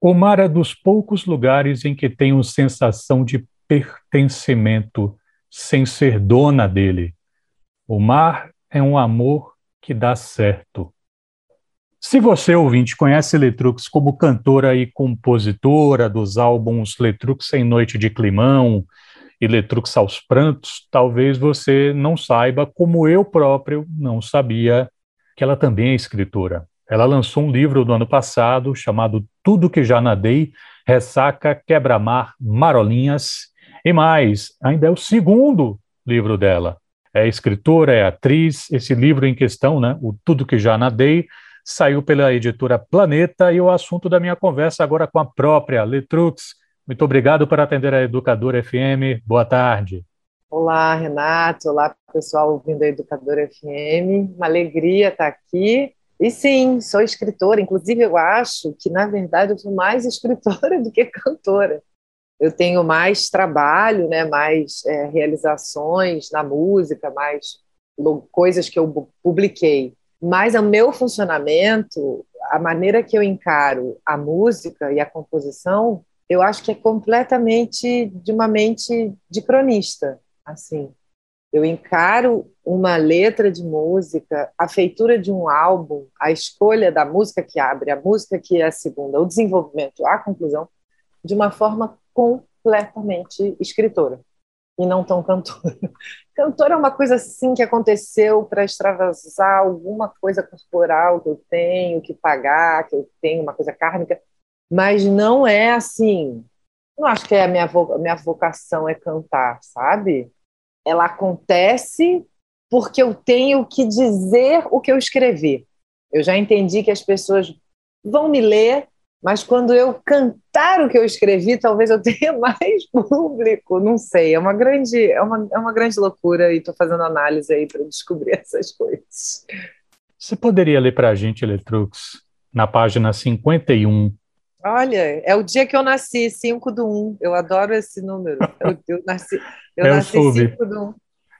O mar é dos poucos lugares em que tenho sensação de pertencimento sem ser dona dele. O mar é um amor que dá certo. Se você, ouvinte, conhece Letrux como cantora e compositora dos álbuns Letrux em Noite de Climão e Letrux aos Prantos, talvez você não saiba, como eu próprio não sabia, que ela também é escritora. Ela lançou um livro do ano passado chamado Tudo que Já Nadei, Ressaca, Quebra-Mar, Marolinhas e mais. Ainda é o segundo livro dela. É escritora, é atriz. Esse livro em questão, né, o Tudo que Já Nadei, saiu pela editora Planeta e o assunto da minha conversa agora com a própria Letrux. Muito obrigado por atender a Educadora FM. Boa tarde. Olá, Renato. Olá, pessoal ouvindo a Educadora FM. Uma alegria estar aqui e sim, sou escritora. Inclusive, eu acho que, na verdade, eu sou mais escritora do que cantora. Eu tenho mais trabalho, né, mais é, realizações na música, mais coisas que eu publiquei. Mas o meu funcionamento, a maneira que eu encaro a música e a composição, eu acho que é completamente de uma mente de cronista, assim. Eu encaro uma letra de música, a feitura de um álbum, a escolha da música que abre, a música que é a segunda, o desenvolvimento, a conclusão, de uma forma completamente escritora e não tão cantora. Cantora é uma coisa assim que aconteceu para extravasar alguma coisa corporal que eu tenho que pagar, que eu tenho uma coisa kármica, mas não é assim. Não acho que é a minha, minha vocação é cantar, sabe? Ela acontece porque eu tenho que dizer o que eu escrevi. Eu já entendi que as pessoas vão me ler, mas quando eu cantar o que eu escrevi, talvez eu tenha mais público, não sei. É uma grande, é uma, é uma grande loucura e estou fazendo análise aí para descobrir essas coisas. Você poderia ler para a gente, Letrux, na página 51 Olha, é o dia que eu nasci, 5 do 1. Eu adoro esse número. Eu, eu nasci, eu, eu nasci soube. 5 do 1.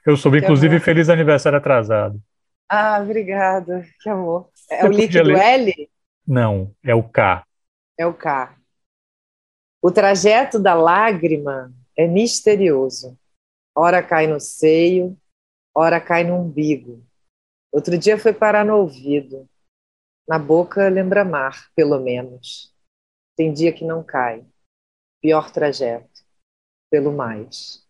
Eu soube, que inclusive, amor. feliz aniversário atrasado. Ah, obrigada. Que amor. É Você o líquido ler? L? Não, é o K. É o K. O trajeto da lágrima é misterioso. Ora cai no seio, ora cai no umbigo. Outro dia foi parar no ouvido. Na boca lembra mar, pelo menos. Tem dia que não cai. Pior trajeto. Pelo mais.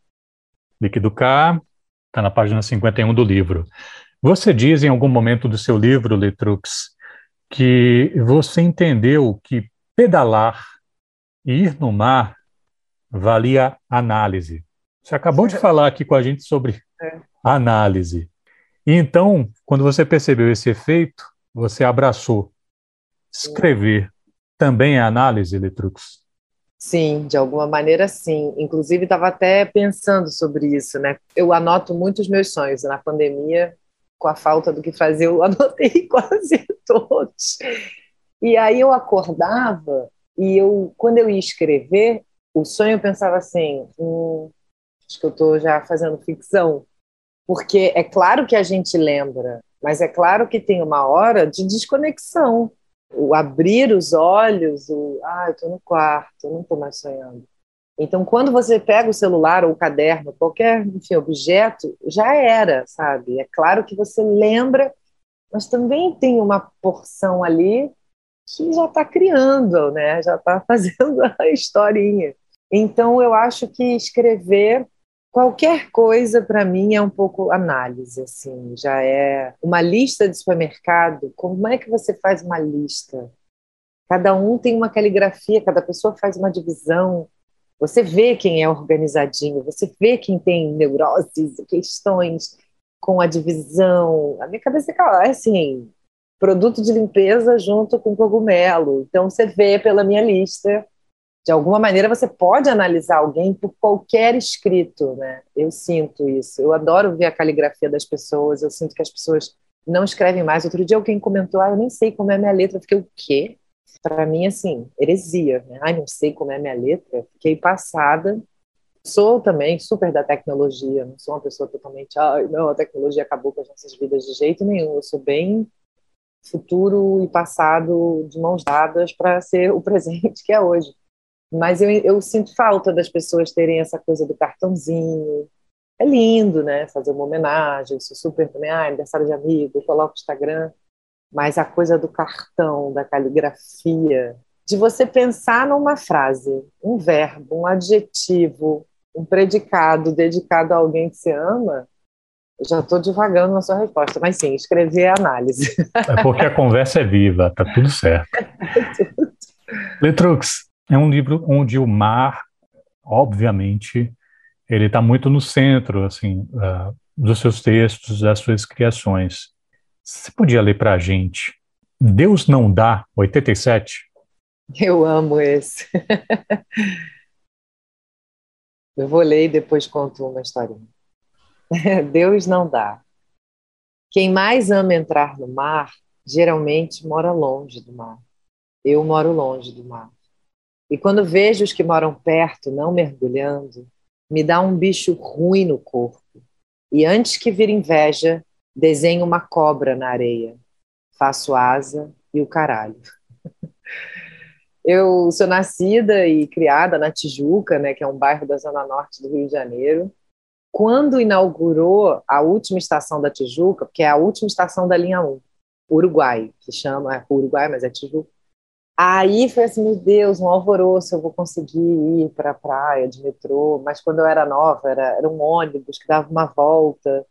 Líquido K, está na página 51 do livro. Você diz em algum momento do seu livro, Letrux, que você entendeu que pedalar e ir no mar valia análise. Você acabou de falar aqui com a gente sobre é. análise. E então, quando você percebeu esse efeito, você abraçou escrever também é análise, Letrux? Sim, de alguma maneira sim. Inclusive, estava até pensando sobre isso, né? Eu anoto muitos meus sonhos. Na pandemia, com a falta do que fazer, eu anotei quase todos. E aí eu acordava e eu, quando eu ia escrever, o sonho eu pensava assim, hum, acho que eu estou já fazendo ficção, porque é claro que a gente lembra, mas é claro que tem uma hora de desconexão o abrir os olhos, o ah, eu estou no quarto, eu não estou mais sonhando. Então, quando você pega o celular ou o caderno, qualquer enfim, objeto, já era, sabe? É claro que você lembra, mas também tem uma porção ali que já está criando, né? Já está fazendo a historinha. Então, eu acho que escrever qualquer coisa para mim é um pouco análise, assim, já é uma lista de supermercado. Como é que você faz uma lista? Cada um tem uma caligrafia, cada pessoa faz uma divisão. Você vê quem é organizadinho, você vê quem tem neuroses, questões com a divisão. A minha cabeça é assim, produto de limpeza junto com cogumelo. Então você vê pela minha lista de alguma maneira você pode analisar alguém por qualquer escrito, né? Eu sinto isso. Eu adoro ver a caligrafia das pessoas. Eu sinto que as pessoas não escrevem mais. Outro dia alguém comentou: "Ah, eu nem sei como é minha letra". Eu fiquei o quê? Para mim assim, heresia, né? Ai, não sei como é minha letra. Fiquei passada. Sou também super da tecnologia, não sou uma pessoa totalmente, ai, não, a tecnologia acabou com as nossas vidas de jeito nenhum. Eu sou bem futuro e passado de mãos dadas para ser o presente que é hoje. Mas eu, eu sinto falta das pessoas terem essa coisa do cartãozinho. É lindo, né? Fazer uma homenagem, isso super também, ah, aniversário de amigo, coloca o Instagram. Mas a coisa do cartão, da caligrafia, de você pensar numa frase, um verbo, um adjetivo, um predicado dedicado a alguém que você ama, eu já estou divagando na sua resposta, mas sim, escrever é análise. É porque a conversa é viva, tá tudo certo. Letrux é um livro onde o mar, obviamente, ele está muito no centro, assim, uh, dos seus textos, das suas criações. Você podia ler para a gente Deus não dá 87? Eu amo esse. Eu vou ler e depois conto uma historinha. Deus não dá. Quem mais ama entrar no mar, geralmente mora longe do mar. Eu moro longe do mar. E quando vejo os que moram perto não mergulhando, me dá um bicho ruim no corpo. E antes que vir inveja, desenho uma cobra na areia. Faço asa e o caralho. Eu sou nascida e criada na Tijuca, né, que é um bairro da zona norte do Rio de Janeiro. Quando inaugurou a última estação da Tijuca, que é a última estação da linha 1, Uruguai, que chama é Uruguai, mas é Tijuca. Aí foi assim, meu Deus, um alvoroço, eu vou conseguir ir para a praia de metrô. Mas quando eu era nova, era, era um ônibus que dava uma volta.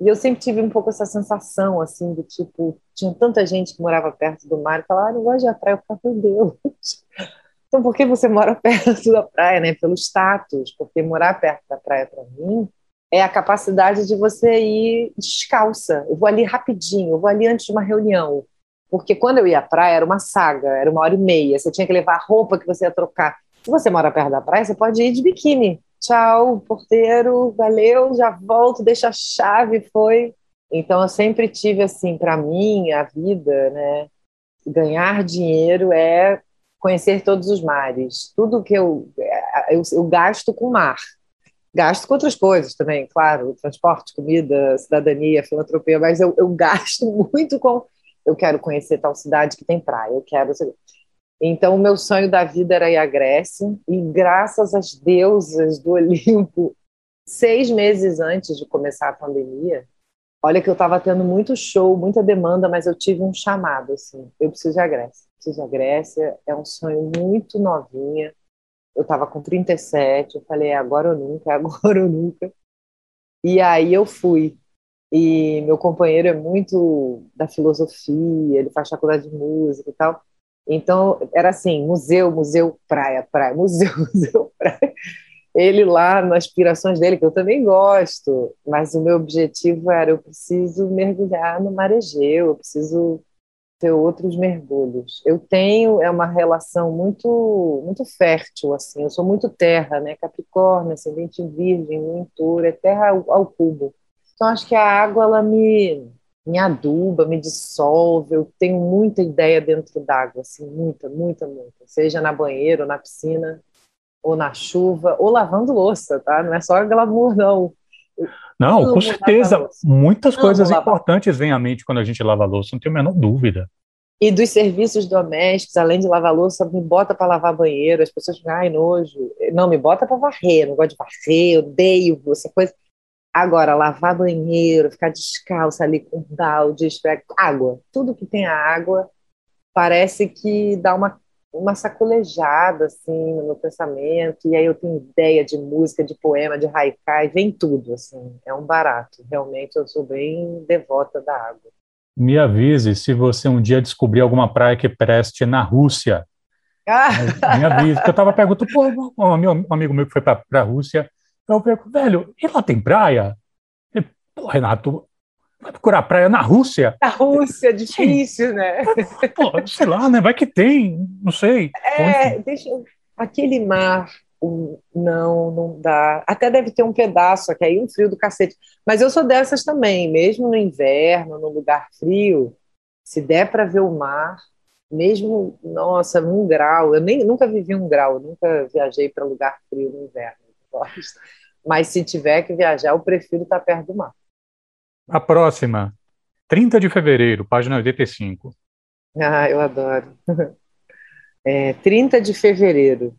E eu sempre tive um pouco essa sensação, assim, do tipo, tinha tanta gente que morava perto do mar e falava, ah, não gosto de praia. Eu falava, meu Deus. Então, por que você mora perto da praia, né? Pelo status, porque morar perto da praia, para mim, é a capacidade de você ir descalça. Eu vou ali rapidinho, eu vou ali antes de uma reunião. Porque quando eu ia à praia, era uma saga, era uma hora e meia. Você tinha que levar a roupa que você ia trocar. Se você mora perto da praia, você pode ir de biquíni tchau, porteiro, valeu, já volto, deixa a chave, foi. Então eu sempre tive assim, para mim, a vida, né? Ganhar dinheiro é conhecer todos os mares. Tudo que eu, é, eu, eu gasto com mar. Gasto com outras coisas também, claro, transporte, comida, cidadania, filantropia, mas eu, eu gasto muito com. Eu quero conhecer tal cidade que tem praia, eu quero. Então, o meu sonho da vida era ir à Grécia, e graças às deusas do Olimpo, seis meses antes de começar a pandemia, olha que eu estava tendo muito show, muita demanda, mas eu tive um chamado, assim, eu preciso ir à Grécia. Preciso ir à Grécia, é um sonho muito novinha. Eu estava com 37, eu falei, é agora ou nunca, agora ou nunca. E aí eu fui. E meu companheiro é muito da filosofia, ele faz faculdade de música e tal. Então, era assim, museu, museu, praia, praia, museu, museu, praia. Ele lá, nas aspirações dele, que eu também gosto, mas o meu objetivo era, eu preciso mergulhar no mar Egeu, eu preciso ter outros mergulhos. Eu tenho é uma relação muito muito fértil assim. Eu sou muito terra, né? Capricórnio, ascendente virgem, touro, é terra ao, ao cubo. Então acho que a água ela me me aduba, me dissolve. Eu tenho muita ideia dentro d'água, assim, muita, muita, muita. Seja na banheira, ou na piscina, ou na chuva, ou lavando louça, tá? Não é só glamour, não. não, com certeza. Muitas coisas importantes vêm à mente quando a gente lava louça, não tenho a menor dúvida. E dos serviços domésticos, além de lavar louça, me bota para lavar banheiro. As pessoas ficam, ai, nojo. Não, me bota para varrer, não gosto de varrer, odeio essa coisa. Agora, lavar banheiro, ficar descalço ali com balde, água, tudo que tem água, parece que dá uma, uma sacolejada assim no meu pensamento, e aí eu tenho ideia de música, de poema, de haikai, vem tudo, assim, é um barato. Realmente eu sou bem devota da água. Me avise se você um dia descobrir alguma praia que preste na Rússia. Ah. Me avise, porque eu estava perguntando, pô, um amigo meu que foi para a Rússia, eu pergunto, velho, e lá tem praia? E, Pô, Renato, vai procurar praia na Rússia? Na Rússia, difícil, Sim. né? Pô, sei lá, né? Vai que tem, não sei. É, deixa Aquele mar, não, não dá. Até deve ter um pedaço aqui, aí um frio do cacete. Mas eu sou dessas também, mesmo no inverno, no lugar frio, se der para ver o mar, mesmo, nossa, num grau, eu nem, nunca vivi um grau, nunca viajei para lugar frio no inverno. Gosto. Mas se tiver que viajar, eu prefiro estar perto do mar. A próxima. 30 de fevereiro, página 85. Ah, eu adoro. É, 30 de fevereiro.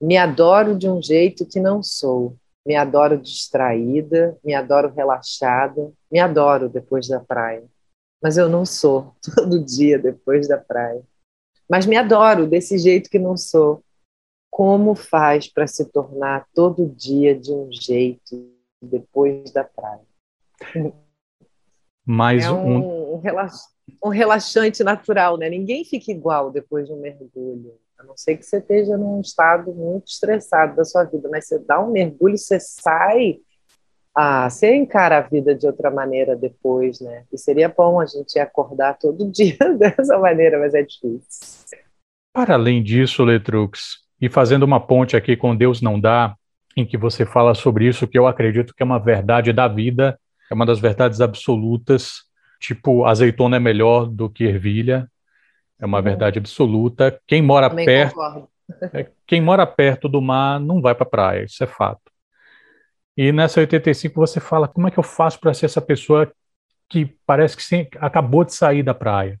Me adoro de um jeito que não sou. Me adoro distraída, me adoro relaxada, me adoro depois da praia. Mas eu não sou todo dia depois da praia. Mas me adoro desse jeito que não sou. Como faz para se tornar todo dia de um jeito depois da praia? Mais é um, um, um relaxante natural, né? Ninguém fica igual depois de um mergulho. A não ser que você esteja num estado muito estressado da sua vida, mas você dá um mergulho, você sai, ah, você encara a vida de outra maneira depois, né? E seria bom a gente acordar todo dia dessa maneira, mas é difícil. Para além disso, Letrux, e fazendo uma ponte aqui com Deus não dá, em que você fala sobre isso, que eu acredito que é uma verdade da vida, é uma das verdades absolutas, tipo, azeitona é melhor do que ervilha, é uma uhum. verdade absoluta. Quem mora Também perto, é, quem mora perto do mar não vai para a praia, isso é fato. E nessa 85 você fala, como é que eu faço para ser essa pessoa que parece que acabou de sair da praia?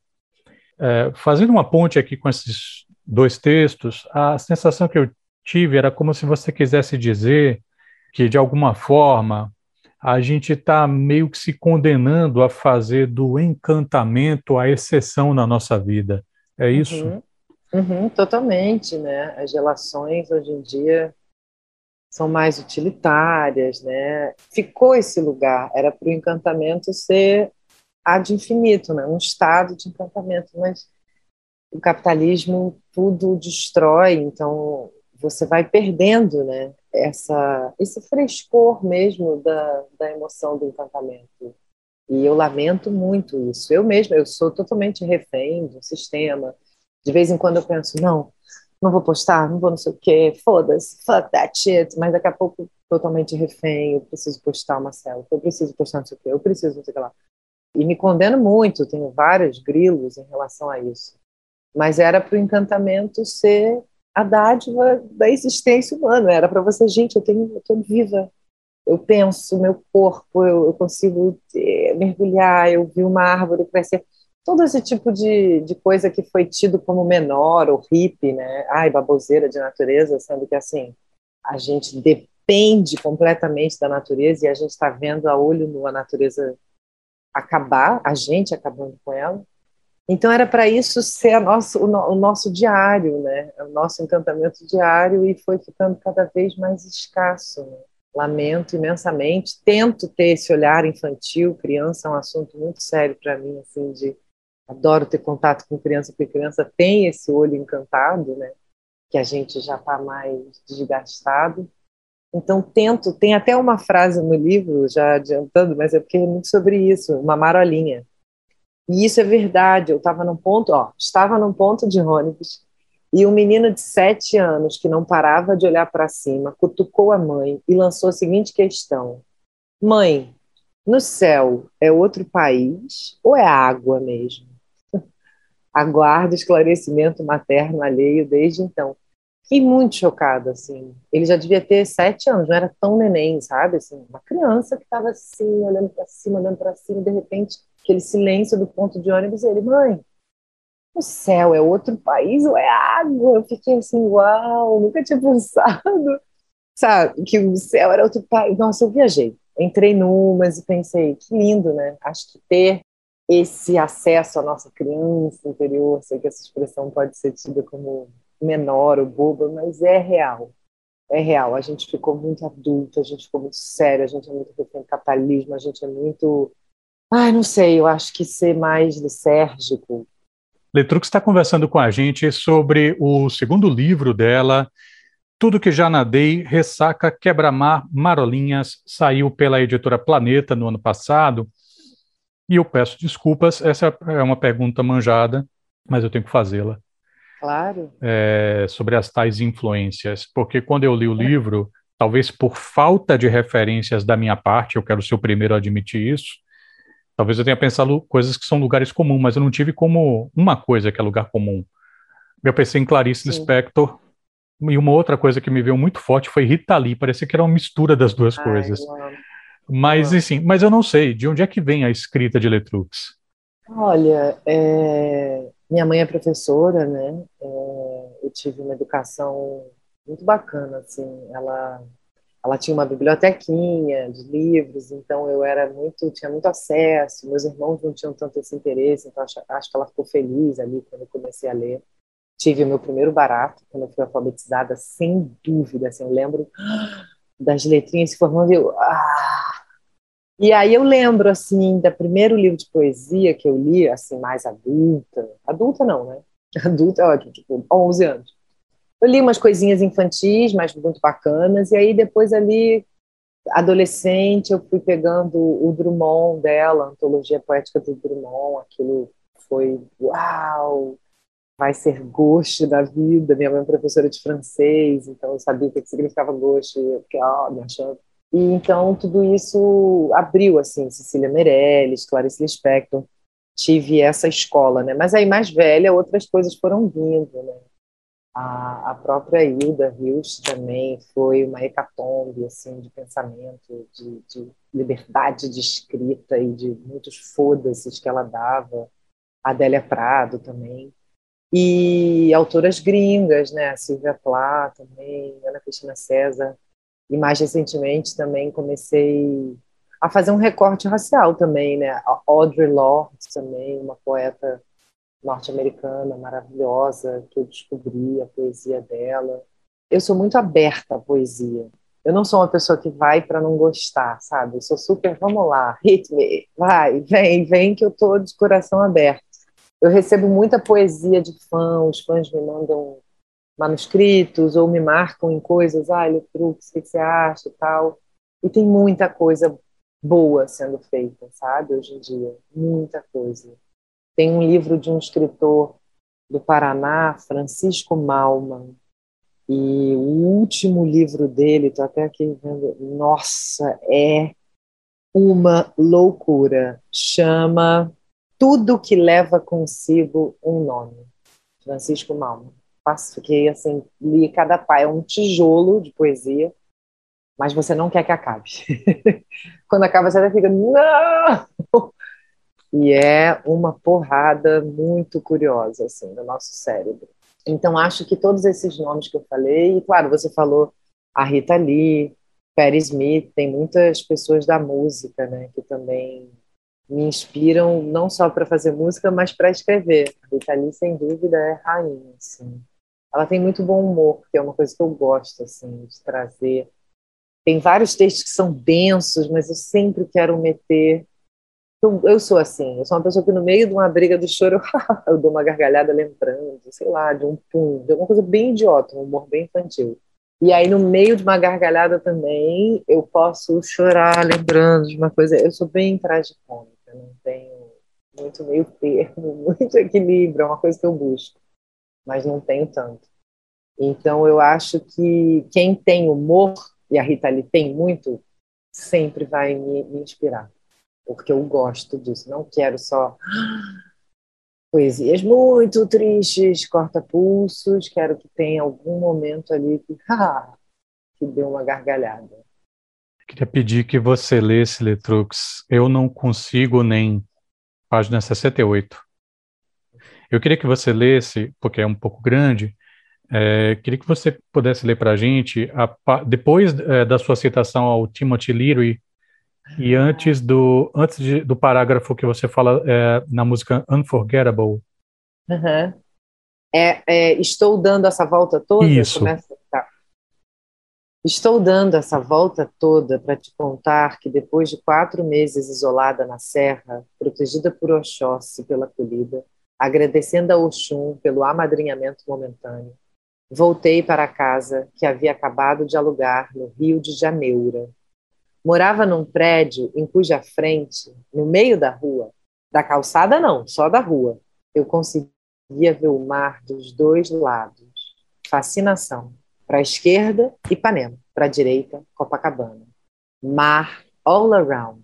É, fazendo uma ponte aqui com esses dois textos, a sensação que eu tive era como se você quisesse dizer que, de alguma forma, a gente está meio que se condenando a fazer do encantamento a exceção na nossa vida. É isso? Uhum. Uhum, totalmente, né? As relações hoje em dia são mais utilitárias, né? Ficou esse lugar, era para o encantamento ser ad infinito, né? Um estado de encantamento, mas o capitalismo tudo destrói, então você vai perdendo, né? essa, esse frescor mesmo da, da emoção do encantamento. E eu lamento muito isso. Eu mesma, eu sou totalmente refém do sistema. De vez em quando eu penso, não, não vou postar, não vou não sei o quê, foda-se, fuck that shit. Mas daqui a pouco, totalmente refém, eu preciso postar uma eu preciso postar não sei o quê, eu preciso não sei o que lá. E me condeno muito, tenho vários grilos em relação a isso. Mas era para o encantamento ser a dádiva da existência humana. Era para você, gente, eu tenho, estou viva. Eu penso, meu corpo, eu, eu consigo ter, mergulhar, eu vi uma árvore crescer. Todo esse tipo de, de coisa que foi tido como menor ou hippie, né? Ai, baboseira de natureza, sendo que assim, a gente depende completamente da natureza e a gente está vendo a olho nu a natureza acabar, a gente acabando com ela. Então era para isso ser nosso, o, o, nosso diário, né? O nosso encantamento diário e foi ficando cada vez mais escasso. Né? Lamento imensamente, tento ter esse olhar infantil, criança é um assunto muito sério para mim, assim, de adoro ter contato com criança, porque criança tem esse olho encantado, né? Que a gente já está mais desgastado. Então tento, tem até uma frase no livro, já adiantando, mas é porque é muito sobre isso, uma marolinha e isso é verdade. Eu estava num ponto, ó, estava num ponto de ônibus e um menino de sete anos que não parava de olhar para cima cutucou a mãe e lançou a seguinte questão: Mãe, no céu é outro país ou é água mesmo? Aguardo esclarecimento materno alheio desde então. Fiquei muito chocada, assim. Ele já devia ter sete anos, não era tão neném, sabe? Assim, uma criança que estava assim, olhando para cima, olhando para cima, de repente aquele silêncio do ponto de ônibus, e ele, mãe, o céu é outro país ou é água? Eu fiquei assim, uau, nunca tinha pensado, sabe, que o céu era outro país. Nossa, eu viajei, entrei numas e pensei, que lindo, né? Acho que ter esse acesso à nossa criança interior, sei que essa expressão pode ser tida como menor ou boba, mas é real. É real. A gente ficou muito adulto, a gente ficou muito sério, a gente é muito refém capitalismo, a gente é muito Ai, não sei, eu acho que ser mais lisérgico. Letrux está conversando com a gente sobre o segundo livro dela, Tudo que já nadei, Ressaca, Quebra-Mar, Marolinhas, saiu pela editora Planeta no ano passado. E eu peço desculpas, essa é uma pergunta manjada, mas eu tenho que fazê-la. Claro. É, sobre as tais influências, porque quando eu li o livro, talvez por falta de referências da minha parte, eu quero ser o primeiro a admitir isso, Talvez eu tenha pensado coisas que são lugares comuns, mas eu não tive como uma coisa que é lugar comum. Eu pensei em Clarice Sim. Lispector, e uma outra coisa que me veio muito forte foi Rita Lee, parecia que era uma mistura das duas Ai, coisas. Mas, assim, mas eu não sei, de onde é que vem a escrita de Letrux? Olha, é, minha mãe é professora, né? É, eu tive uma educação muito bacana, assim. Ela, ela tinha uma bibliotequinha de livros, então eu era muito, tinha muito acesso. Meus irmãos não tinham tanto esse interesse, então acho, acho que ela ficou feliz ali quando eu comecei a ler. Tive o meu primeiro barato quando eu fui alfabetizada, sem dúvida. Assim, eu lembro das letrinhas se formando e eu, ah, e aí eu lembro, assim, do primeiro livro de poesia que eu li, assim, mais adulta. Adulta não, né? Adulta é ótimo, tipo, 11 anos. Eu li umas coisinhas infantis, mas muito bacanas, e aí depois ali, adolescente, eu fui pegando o Drummond dela, a antologia poética do Drummond, aquilo foi, uau, vai ser gosto da vida. Minha mãe é professora de francês, então eu sabia o que significava gosto, eu fiquei, ó, me achando e então tudo isso abriu assim, Cecília Meirelles, Clarice Lispector, tive essa escola, né? Mas aí mais velha, outras coisas foram vindo, né? A, a própria Hilda Hilst também foi uma hecatombe assim de pensamento, de, de liberdade de escrita e de muitos foda-se que ela dava. Adélia Prado também. E autoras gringas, né? Silvia Plath também, Ana Cristina César, e mais recentemente também comecei a fazer um recorte racial também, né? A Audre Lorde também, uma poeta norte-americana maravilhosa que eu descobri a poesia dela. Eu sou muito aberta à poesia. Eu não sou uma pessoa que vai para não gostar, sabe? Eu sou super, vamos lá, hit me, vai, vem, vem que eu tô de coração aberto. Eu recebo muita poesia de fãs, os fãs me mandam manuscritos ou me marcam em coisas, ah, Letrux, o que você acha e tal. E tem muita coisa boa sendo feita, sabe, hoje em dia, muita coisa. Tem um livro de um escritor do Paraná, Francisco Malman, e o último livro dele, estou até aqui vendo, nossa, é uma loucura. Chama Tudo que leva consigo um nome. Francisco Malman fiquei assim, li cada pai, é um tijolo de poesia, mas você não quer que acabe. Quando acaba, você até fica, não! E é uma porrada muito curiosa, assim, do nosso cérebro. Então, acho que todos esses nomes que eu falei, e claro, você falou a Rita Lee, Perry Smith, tem muitas pessoas da música, né, que também me inspiram não só para fazer música, mas para escrever. A Rita Lee, sem dúvida, é rainha, assim. Ela tem muito bom humor, que é uma coisa que eu gosto assim de trazer. Tem vários textos que são densos, mas eu sempre quero meter. Eu, eu sou assim, eu sou uma pessoa que no meio de uma briga do choro eu, dou uma gargalhada lembrando, sei lá, de um pum, de alguma coisa bem idiota, um humor bem infantil. E aí, no meio de uma gargalhada também, eu posso chorar lembrando de uma coisa. Eu sou bem tragicômica, não tenho muito meio termo, muito equilíbrio, é uma coisa que eu busco mas não tenho tanto. Então, eu acho que quem tem humor, e a Rita Lee tem muito, sempre vai me, me inspirar, porque eu gosto disso. Não quero só poesias muito tristes, corta-pulsos, quero que tenha algum momento ali que, que dê uma gargalhada. Queria pedir que você lesse Letrux. Eu não consigo nem página 68. Eu queria que você lesse, porque é um pouco grande, é, queria que você pudesse ler para a gente, depois é, da sua citação ao Timothy Leary, e antes do, antes de, do parágrafo que você fala é, na música Unforgettable. Uhum. É, é, estou dando essa volta toda? Isso. Tá. Estou dando essa volta toda para te contar que depois de quatro meses isolada na serra, protegida por Oxóssi pela colhida, agradecendo a Oxum pelo amadrinhamento momentâneo, voltei para a casa que havia acabado de alugar no Rio de Janeiro. Morava num prédio em cuja frente, no meio da rua, da calçada não, só da rua, eu conseguia ver o mar dos dois lados. Fascinação. Para a esquerda, Ipanema. Para a direita, Copacabana. Mar all around.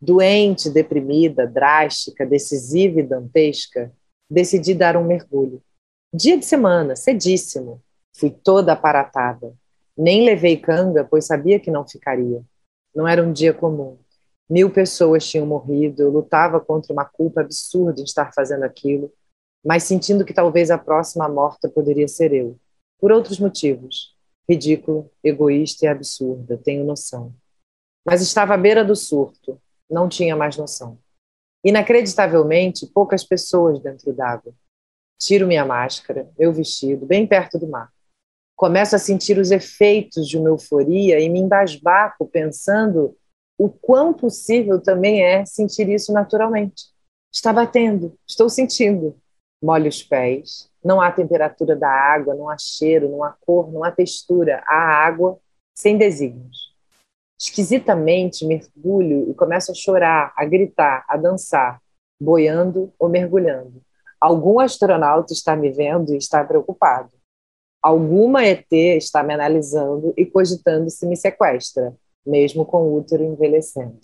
Doente, deprimida, drástica, decisiva e dantesca, decidi dar um mergulho. Dia de semana, cedíssimo. Fui toda aparatada. Nem levei canga, pois sabia que não ficaria. Não era um dia comum. Mil pessoas tinham morrido, eu lutava contra uma culpa absurda de estar fazendo aquilo, mas sentindo que talvez a próxima morta poderia ser eu. Por outros motivos. Ridículo, egoísta e absurda, tenho noção. Mas estava à beira do surto, não tinha mais noção. Inacreditavelmente, poucas pessoas dentro d'água. Tiro minha máscara, meu vestido, bem perto do mar. Começo a sentir os efeitos de uma euforia e me embasbaco pensando o quão possível também é sentir isso naturalmente. Está batendo, estou sentindo. Molho os pés, não há temperatura da água, não há cheiro, não há cor, não há textura, há água sem desígnios. Esquisitamente mergulho e começo a chorar, a gritar, a dançar, boiando ou mergulhando. Algum astronauta está me vendo e está preocupado. Alguma ET está me analisando e cogitando se me sequestra, mesmo com o útero envelhecendo.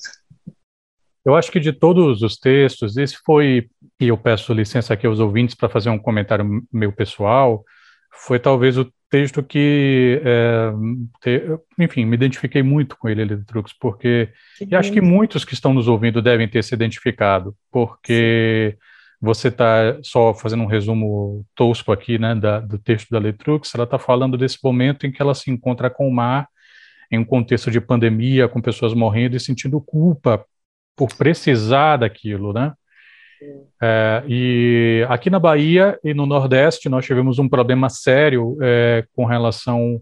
Eu acho que de todos os textos, esse foi, e eu peço licença aqui aos ouvintes para fazer um comentário meu pessoal, foi talvez o texto que, é, te, enfim, me identifiquei muito com ele, Eletrux, porque e acho que muitos que estão nos ouvindo devem ter se identificado, porque Sim. Você está só fazendo um resumo tosco aqui, né, da, do texto da Letrux, ela está falando desse momento em que ela se encontra com o mar em um contexto de pandemia, com pessoas morrendo e sentindo culpa por precisar daquilo, né? É, e aqui na Bahia e no Nordeste nós tivemos um problema sério é, com relação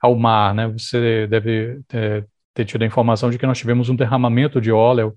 ao mar, né? Você deve ter, ter tido a informação de que nós tivemos um derramamento de óleo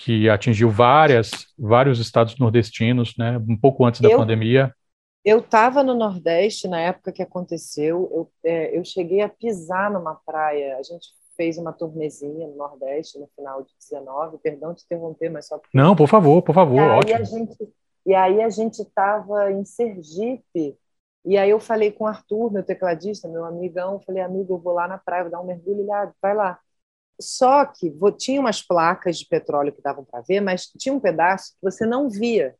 que atingiu várias, vários estados nordestinos, né? Um pouco antes da eu, pandemia. Eu estava no Nordeste na época que aconteceu. Eu, é, eu cheguei a pisar numa praia. A gente fez uma turnezinha no Nordeste no final de 19. Perdão te interromper, mas só porque... Não, por favor, por favor. E aí ótimo. a gente e aí a gente estava em Sergipe. E aí eu falei com o Arthur, meu tecladista, meu amigão, falei, amigo, eu vou lá na praia, vou dar um mergulho, ele, ah, vai lá. Só que tinha umas placas de petróleo que davam para ver, mas tinha um pedaço que você não via.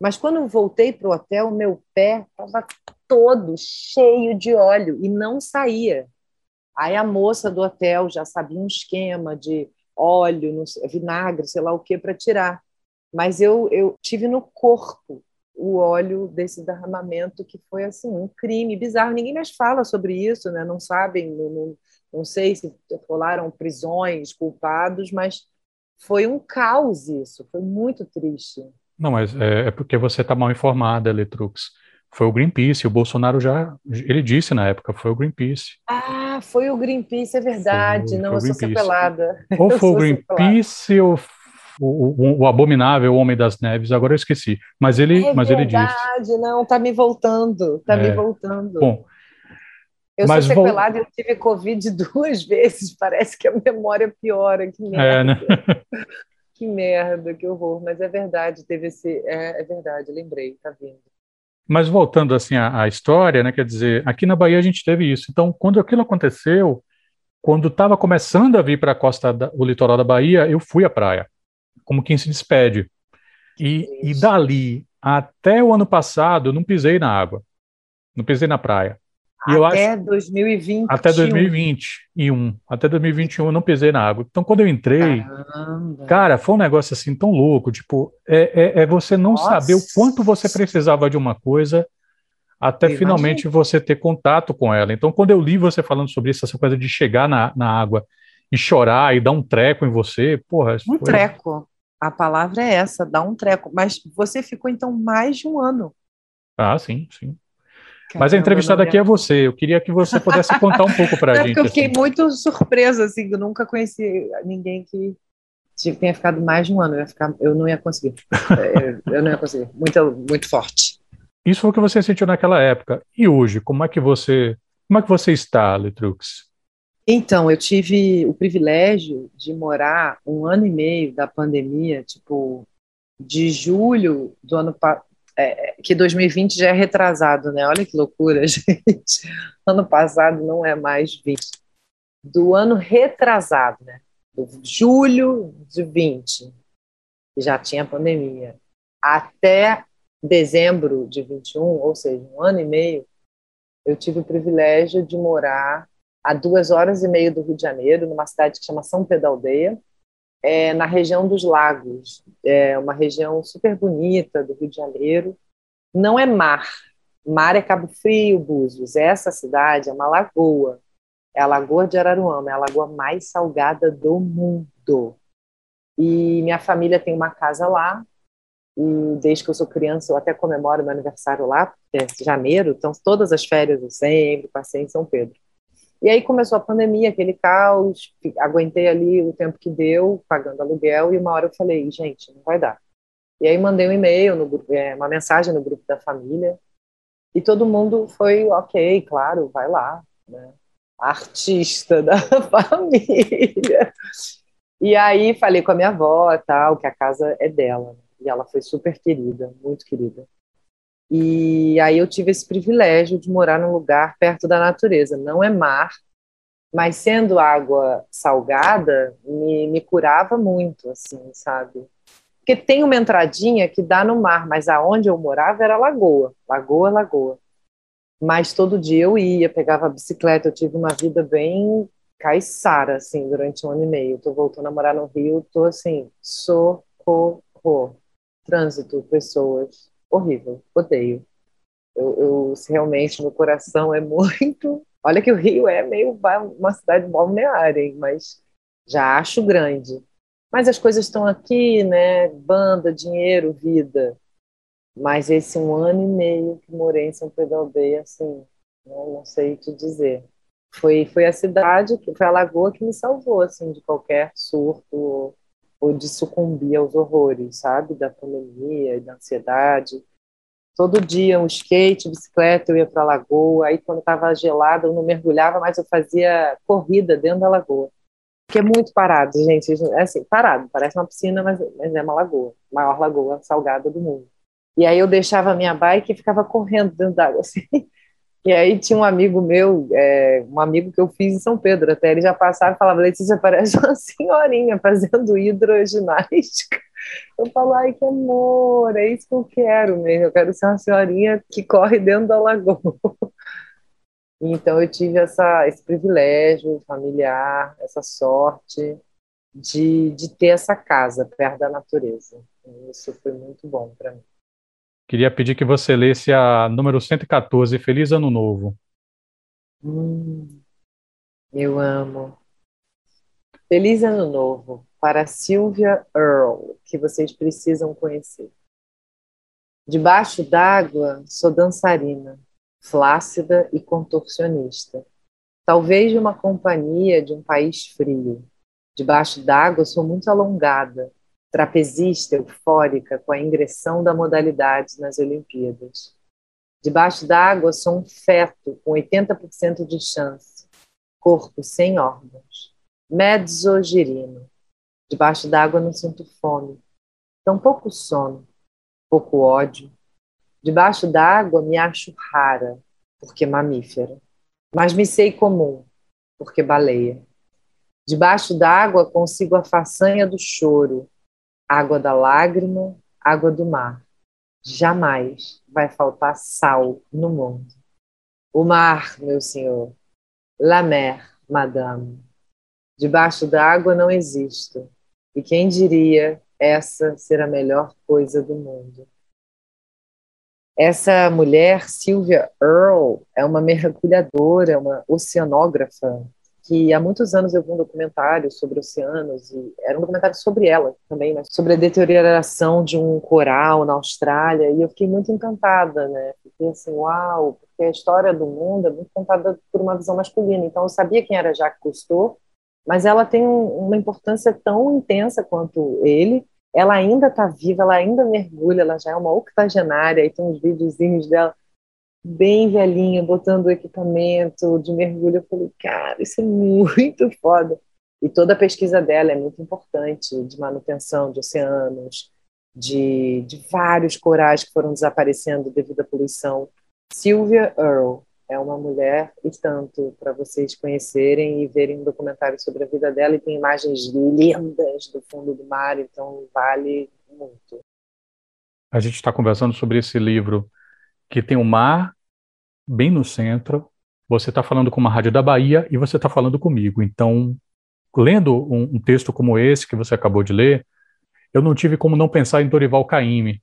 Mas quando eu voltei para o hotel, meu pé estava todo cheio de óleo e não saía. Aí a moça do hotel já sabia um esquema de óleo, vinagre, sei lá o que, para tirar. Mas eu, eu tive no corpo o óleo desse derramamento que foi assim um crime bizarro. Ninguém mais fala sobre isso, né? Não sabem, não, não, não sei se rolaram prisões, culpados, mas foi um caos isso. Foi muito triste. Não, mas é, é porque você está mal informada, Letrux. Foi o Greenpeace, o Bolsonaro já, ele disse na época, foi o Greenpeace. Ah, foi o Greenpeace, é verdade, foi, não, foi eu sou sepelada. Ou foi o Greenpeace ou o, o, o, abominável Homem das Neves, agora eu esqueci, mas ele, é mas verdade, ele disse. verdade, não, tá me voltando, tá é, me voltando. Bom, eu sou sepelada e eu tive Covid duas vezes, parece que a memória piora, que merda. É, né? que merda, que horror, mas é verdade, teve esse, é, é verdade, lembrei, tá vindo. Mas voltando assim à, à, história, né, quer dizer, aqui na Bahia a gente teve isso. Então, quando aquilo aconteceu, quando estava começando a vir para a costa, da, o litoral da Bahia, eu fui à praia, como quem se despede. E, e dali até o ano passado, eu não pisei na água, não pisei na praia. E até acho, 2021. Até 2021. Até 2021 eu não pisei na água. Então, quando eu entrei, Caramba. cara, foi um negócio assim tão louco. Tipo, é, é, é você não Nossa. saber o quanto você precisava de uma coisa até eu finalmente imagino. você ter contato com ela. Então, quando eu li você falando sobre isso, essa coisa de chegar na, na água e chorar e dar um treco em você, porra. Um foi... treco. A palavra é essa, dar um treco. Mas você ficou, então, mais de um ano. Ah, sim, sim. Mas a entrevistada aqui é você. Eu queria que você pudesse contar um pouco para a gente. eu fiquei assim. muito surpresa, assim, eu nunca conheci ninguém que tenha ficado mais de um ano. Eu, ia ficar, eu não ia conseguir. É, eu não ia conseguir. Muito, muito forte. Isso foi o que você sentiu naquela época. E hoje, como é que você, como é que você está, Letrux? Então, eu tive o privilégio de morar um ano e meio da pandemia, tipo, de julho do ano é, que 2020 já é retrasado, né? Olha que loucura, gente. Ano passado não é mais 20. Do ano retrasado, né? Do julho de 20, que já tinha pandemia, até dezembro de 21, ou seja, um ano e meio, eu tive o privilégio de morar a duas horas e meia do Rio de Janeiro, numa cidade que chama São Pedro Aldeia, é, na região dos Lagos, é uma região super bonita do Rio de Janeiro. Não é mar, mar é Cabo Frio, Búzios. Essa cidade é uma lagoa, é a Lagoa de Araruama, é a lagoa mais salgada do mundo. E minha família tem uma casa lá, e desde que eu sou criança eu até comemoro meu aniversário lá, porque é janeiro, então todas as férias eu sempre passei em São Pedro. E aí começou a pandemia, aquele caos, aguentei ali o tempo que deu, pagando aluguel, e uma hora eu falei, gente, não vai dar. E aí mandei um e-mail, no é, uma mensagem no grupo da família, e todo mundo foi, ok, claro, vai lá, né? Artista da família. E aí falei com a minha avó, tal, que a casa é dela. Né? E ela foi super querida, muito querida. E aí eu tive esse privilégio de morar num lugar perto da natureza. Não é mar, mas sendo água salgada, me, me curava muito, assim, sabe? Porque tem uma entradinha que dá no mar, mas aonde eu morava era lagoa, lagoa, lagoa. Mas todo dia eu ia, pegava a bicicleta, eu tive uma vida bem caiçara, assim, durante um ano e meio. Tô voltando a morar no Rio, tô assim, socorro. Trânsito, pessoas, horrível, odeio. Eu, eu realmente, meu coração é muito. Olha que o Rio é meio uma cidade balneária, hein? mas já acho grande. Mas as coisas estão aqui, né? Banda, dinheiro, vida. Mas esse um ano e meio que morei em São Pedro Aldeia, assim, não, não sei te dizer. Foi, foi a cidade, foi a lagoa que me salvou, assim, de qualquer surto ou de sucumbir aos horrores, sabe, da pandemia e da ansiedade. Todo dia um skate, bicicleta, eu ia para a lagoa. Aí quando estava gelado eu não mergulhava, mas eu fazia corrida dentro da lagoa. Que é muito parado, gente. É assim, parado, parece uma piscina, mas, mas é uma lagoa, maior lagoa salgada do mundo. E aí eu deixava a minha bike e ficava correndo dentro d'água assim. E aí tinha um amigo meu, é, um amigo que eu fiz em São Pedro, até ele já passava e falava, Letícia, parece uma senhorinha fazendo hidroginástica. Eu falo, ai, que amor, é isso que eu quero mesmo, eu quero ser uma senhorinha que corre dentro da lagoa. Então eu tive essa, esse privilégio familiar, essa sorte de, de ter essa casa perto da natureza. Isso foi muito bom para mim. Queria pedir que você lesse a número 114, Feliz Ano Novo. Hum, eu amo. Feliz Ano Novo para Sylvia Earle, que vocês precisam conhecer. Debaixo d'água, sou dançarina, flácida e contorcionista. Talvez de uma companhia de um país frio. Debaixo d'água, sou muito alongada, trapezista eufórica com a ingressão da modalidade nas Olimpíadas. Debaixo d'água, sou um feto com 80% de chance, corpo sem órgãos, mezzogirino. Debaixo d'água, não sinto fome, tão pouco sono, pouco ódio. Debaixo d'água, me acho rara, porque mamífera, mas me sei comum, porque baleia. Debaixo d'água, consigo a façanha do choro, água da lágrima, água do mar. Jamais vai faltar sal no mundo. O mar, meu senhor, la mer, madame. Debaixo da água não existo. E quem diria essa ser a melhor coisa do mundo? Essa mulher, Sylvia Earle, é uma mergulhadora, uma oceanógrafa que há muitos anos eu vi um documentário sobre oceanos, e era um documentário sobre ela também, mas sobre a deterioração de um coral na Austrália, e eu fiquei muito encantada, né? Fiquei assim, uau, porque a história do mundo é muito contada por uma visão masculina, então eu sabia quem era Jacques Cousteau, mas ela tem uma importância tão intensa quanto ele, ela ainda está viva, ela ainda mergulha, ela já é uma octogenária, e tem uns videozinhos dela bem velhinha, botando o equipamento de mergulho. Eu falei, cara, isso é muito foda. E toda a pesquisa dela é muito importante, de manutenção de oceanos, de, de vários corais que foram desaparecendo devido à poluição. Sylvia Earle é uma mulher e tanto para vocês conhecerem e verem um documentário sobre a vida dela e tem imagens lindas do fundo do mar, então vale muito. A gente está conversando sobre esse livro que tem o mar bem no centro, você está falando com uma rádio da Bahia e você está falando comigo. Então, lendo um, um, texto como esse que você acabou de ler, eu não tive como não pensar em Dorival Caymmi.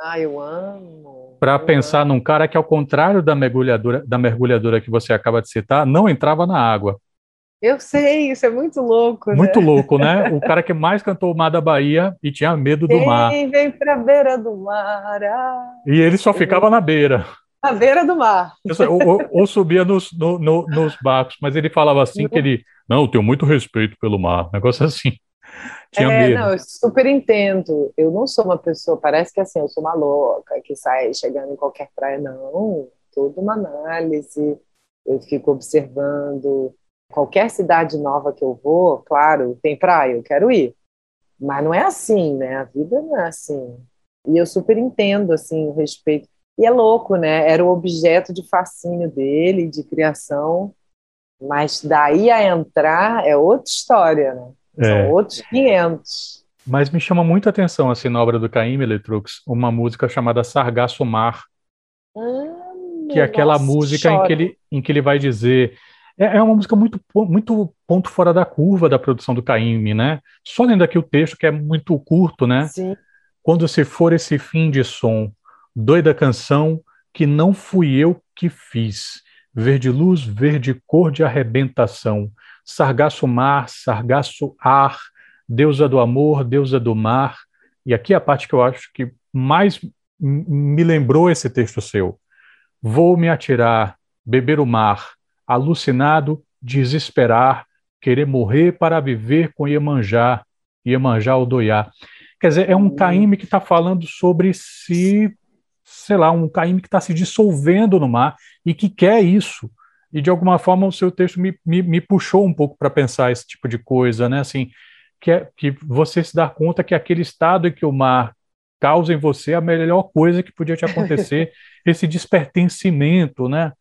Ah, eu amo. Para pensar amo. num cara que, ao contrário da mergulhadora, da mergulhadora que você acaba de citar, não entrava na água. Eu sei, isso é muito louco, Muito né? louco, né? O cara que mais cantou o Mar da Bahia e tinha medo do Quem mar. Quem vem pra beira do mar. Ah. E ele só ficava na beira. Na beira do mar. Ou, ou, ou subia nos, no, no, nos barcos, mas ele falava assim que ele, não, eu tenho muito respeito pelo mar, negócio assim. Tinha é, medo. não, eu super entendo. Eu não sou uma pessoa, parece que assim, eu sou uma louca que sai chegando em qualquer praia, não. Toda uma análise, eu fico observando. Qualquer cidade nova que eu vou, claro, tem praia, eu quero ir. Mas não é assim, né? A vida não é assim. E eu super entendo, assim, o respeito. E é louco, né? Era o objeto de fascínio dele, de criação, mas daí a entrar é outra história, né? São é. outros 500. Mas me chama muita atenção, assim, na obra do Caim Eletrux, uma música chamada Sargasso Mar, hum, que é aquela música em que, ele, em que ele vai dizer... É, é uma música muito, muito ponto fora da curva da produção do Caim, né? Só lendo aqui o texto, que é muito curto, né? Sim. Quando se for esse fim de som, doida canção que não fui eu que fiz. Verde luz, verde cor de arrebentação. Sargaço mar, sargaço ar, deusa do amor, deusa do mar. E aqui é a parte que eu acho que mais me lembrou esse texto seu. Vou me atirar, beber o mar, alucinado, desesperar, querer morrer para viver com Iemanjá, Iemanjá Odoiá. Quer dizer, é um Caíme que está falando sobre si sei lá, um Caíme que está se dissolvendo no mar e que quer isso. E de alguma forma o seu texto me, me, me puxou um pouco para pensar esse tipo de coisa, né? Assim, que, é, que você se dá conta que aquele estado em que o mar causa em você a melhor coisa que podia te acontecer, esse despertencimento, né?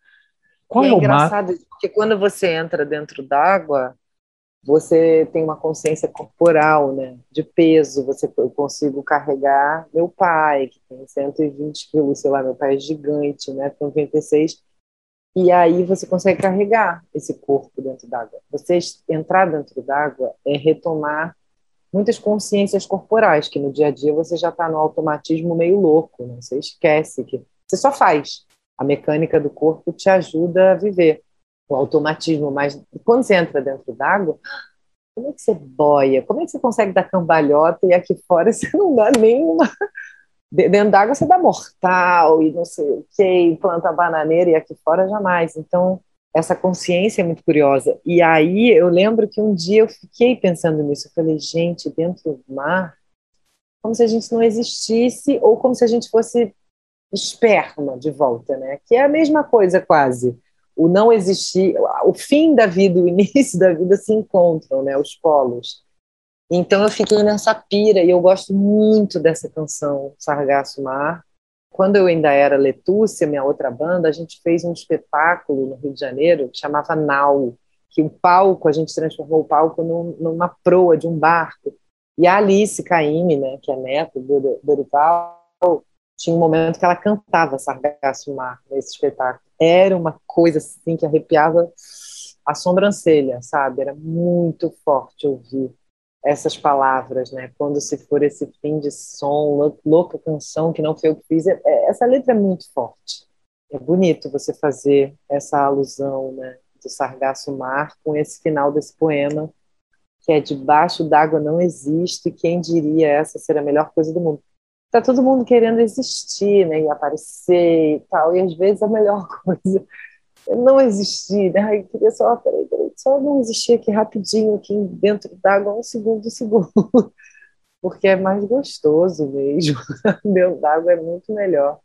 Qual é, é o engraçado, mar? porque quando você entra dentro d'água, você tem uma consciência corporal, né, de peso, você eu consigo carregar meu pai, que tem 120 quilos, sei lá, meu pai é gigante, né, tem 96, e aí você consegue carregar esse corpo dentro d'água. Você entrar dentro d'água é retomar muitas consciências corporais, que no dia a dia você já está no automatismo meio louco, né? você esquece que você só faz. A mecânica do corpo te ajuda a viver o automatismo, mas quando você entra dentro d'água, como é que você boia? Como é que você consegue dar cambalhota e aqui fora você não dá nenhuma. Dentro d'água você dá mortal e não sei o que, planta bananeira e aqui fora jamais. Então, essa consciência é muito curiosa. E aí eu lembro que um dia eu fiquei pensando nisso. Eu falei, gente, dentro do mar, como se a gente não existisse ou como se a gente fosse esperma de volta, né? Que é a mesma coisa quase o não existir, o fim da vida o início da vida se encontram, né, os polos. Então eu fiquei nessa pira e eu gosto muito dessa canção Sargasso Mar. Quando eu ainda era Letúcia, minha outra banda, a gente fez um espetáculo no Rio de Janeiro que chamava Nau, que o palco, a gente transformou o palco num, numa proa de um barco. E a Alice Caime, né, que é neta do Dorival, tinha um momento que ela cantava Sargasso Mar nesse espetáculo era uma coisa assim que arrepiava a sobrancelha, sabe? Era muito forte ouvir essas palavras, né? Quando se for esse fim de som, louca canção que não foi eu que fiz, é, é, essa letra é muito forte. É bonito você fazer essa alusão, né, do Sargasso Mar com esse final desse poema, que é debaixo d'água não existe, quem diria essa ser a melhor coisa do mundo tá todo mundo querendo existir, né, e aparecer e tal, e às vezes a melhor coisa é não existir, né, eu queria só, peraí, peraí, só não existir aqui rapidinho, aqui dentro d'água, um segundo, um segundo, porque é mais gostoso mesmo, dentro d'água é muito melhor.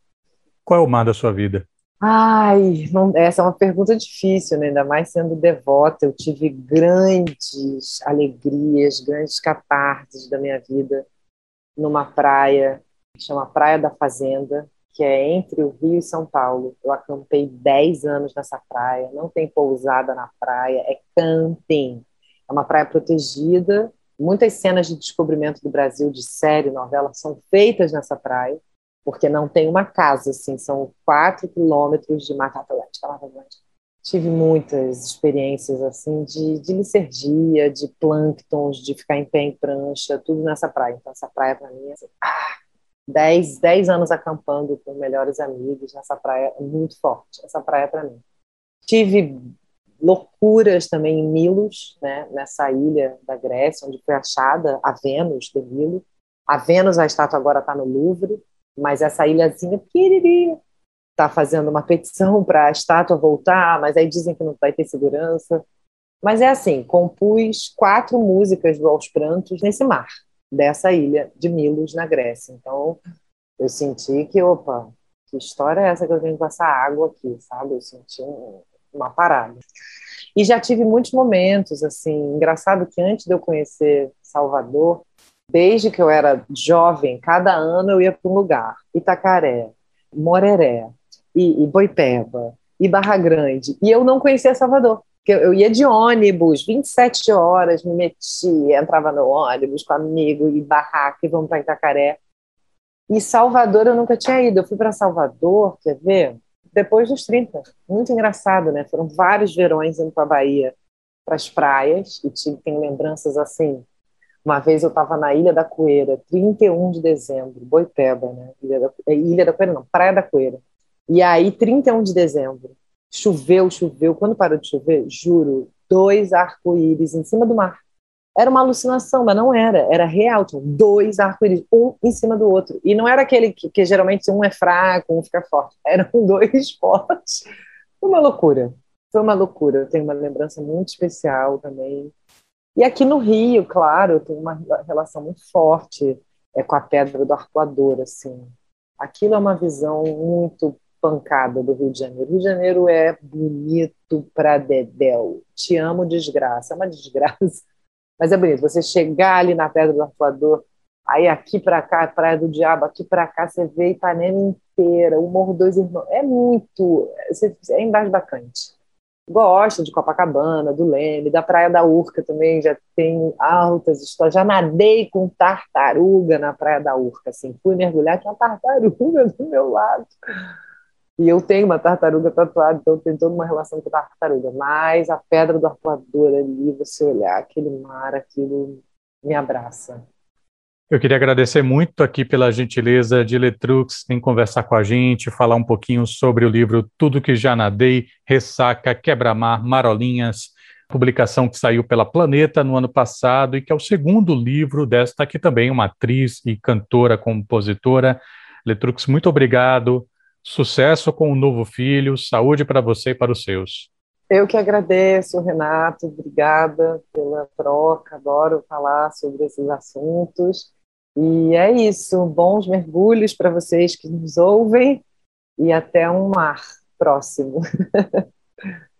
Qual é o mar da sua vida? Ai, não, essa é uma pergunta difícil, né? ainda mais sendo devota. Eu tive grandes alegrias, grandes catarses da minha vida numa praia que chama Praia da Fazenda, que é entre o Rio e São Paulo. Eu acampei 10 anos nessa praia, não tem pousada na praia, é camping. É uma praia protegida. Muitas cenas de descobrimento do Brasil, de série, novela, são feitas nessa praia, porque não tem uma casa, assim, são quatro quilômetros de Mata Atlântica, Mata Atlântica. tive muitas experiências assim de, de licergia, de plânctons, de ficar em pé em prancha, tudo nessa praia. Então, essa praia para mim é assim, ah, 10, 10 anos acampando com melhores amigos nessa praia, muito forte. Essa praia para mim. Tive loucuras também em Milos, né, nessa ilha da Grécia, onde foi achada a Vênus de Milo. A Vênus, a estátua agora está no Louvre, mas essa ilhazinha pequenininha está fazendo uma petição para a estátua voltar, mas aí dizem que não vai ter segurança. Mas é assim, compus quatro músicas do Aos Prantos nesse mar, dessa ilha de Milos, na Grécia. Então, eu senti que, opa, que história é essa que eu tenho que passar água aqui, sabe? Eu senti um, uma parada. E já tive muitos momentos, assim, engraçado que antes de eu conhecer Salvador, desde que eu era jovem, cada ano eu ia para um lugar, Itacaré, Moreré, e, e Boipeba, e Barra Grande, e eu não conhecia Salvador. Eu, ia de ônibus, 27 horas, me metia, entrava no ônibus com amigo e barraca e vamos para Itacaré. E Salvador eu nunca tinha ido. Eu fui para Salvador, quer ver? Depois dos 30. Muito engraçado, né? Foram vários verões indo para a Bahia, para as praias, e tive, tenho lembranças assim. Uma vez eu estava na Ilha da Coeira, 31 de dezembro, Boipeba, né? Ilha da, é, Ilha da Coeira, não, Praia da Coeira. E aí, 31 de dezembro, choveu, choveu. Quando parou de chover, juro, dois arco-íris em cima do mar. Era uma alucinação, mas não era. Era real. Tinha dois arco-íris, um em cima do outro. E não era aquele que, que, geralmente um é fraco, um fica forte. Eram dois fortes. Foi uma loucura. Foi uma loucura. Eu tenho uma lembrança muito especial também. E aqui no Rio, claro, eu tenho uma relação muito forte é, com a Pedra do Arcoador, assim. Aquilo é uma visão muito pancada do Rio de Janeiro. Rio de Janeiro é bonito pra dedéu. Te amo, desgraça. É uma desgraça. Mas é bonito. Você chegar ali na Pedra do Arpoador, aí aqui para cá, Praia do Diabo, aqui para cá você vê Ipanema inteira, o Morro dos Irmãos. É muito. É embasbacante. Gosto de Copacabana, do Leme, da Praia da Urca também, já tenho altas histórias. Já nadei com tartaruga na Praia da Urca, assim, fui mergulhar com uma tartaruga do meu lado. E eu tenho uma tartaruga tatuada, então tenho toda uma relação com a tartaruga. Mas a pedra do arpoador ali, você olhar aquele mar, aquilo me abraça. Eu queria agradecer muito aqui pela gentileza de Letrux em conversar com a gente, falar um pouquinho sobre o livro Tudo que já nadei, Ressaca, Quebra-mar, Marolinhas, publicação que saiu pela Planeta no ano passado e que é o segundo livro desta aqui também, uma atriz e cantora, compositora. Letrux, muito obrigado Sucesso com o novo filho, saúde para você e para os seus. Eu que agradeço, Renato, obrigada pela troca, adoro falar sobre esses assuntos. E é isso, bons mergulhos para vocês que nos ouvem e até um mar próximo.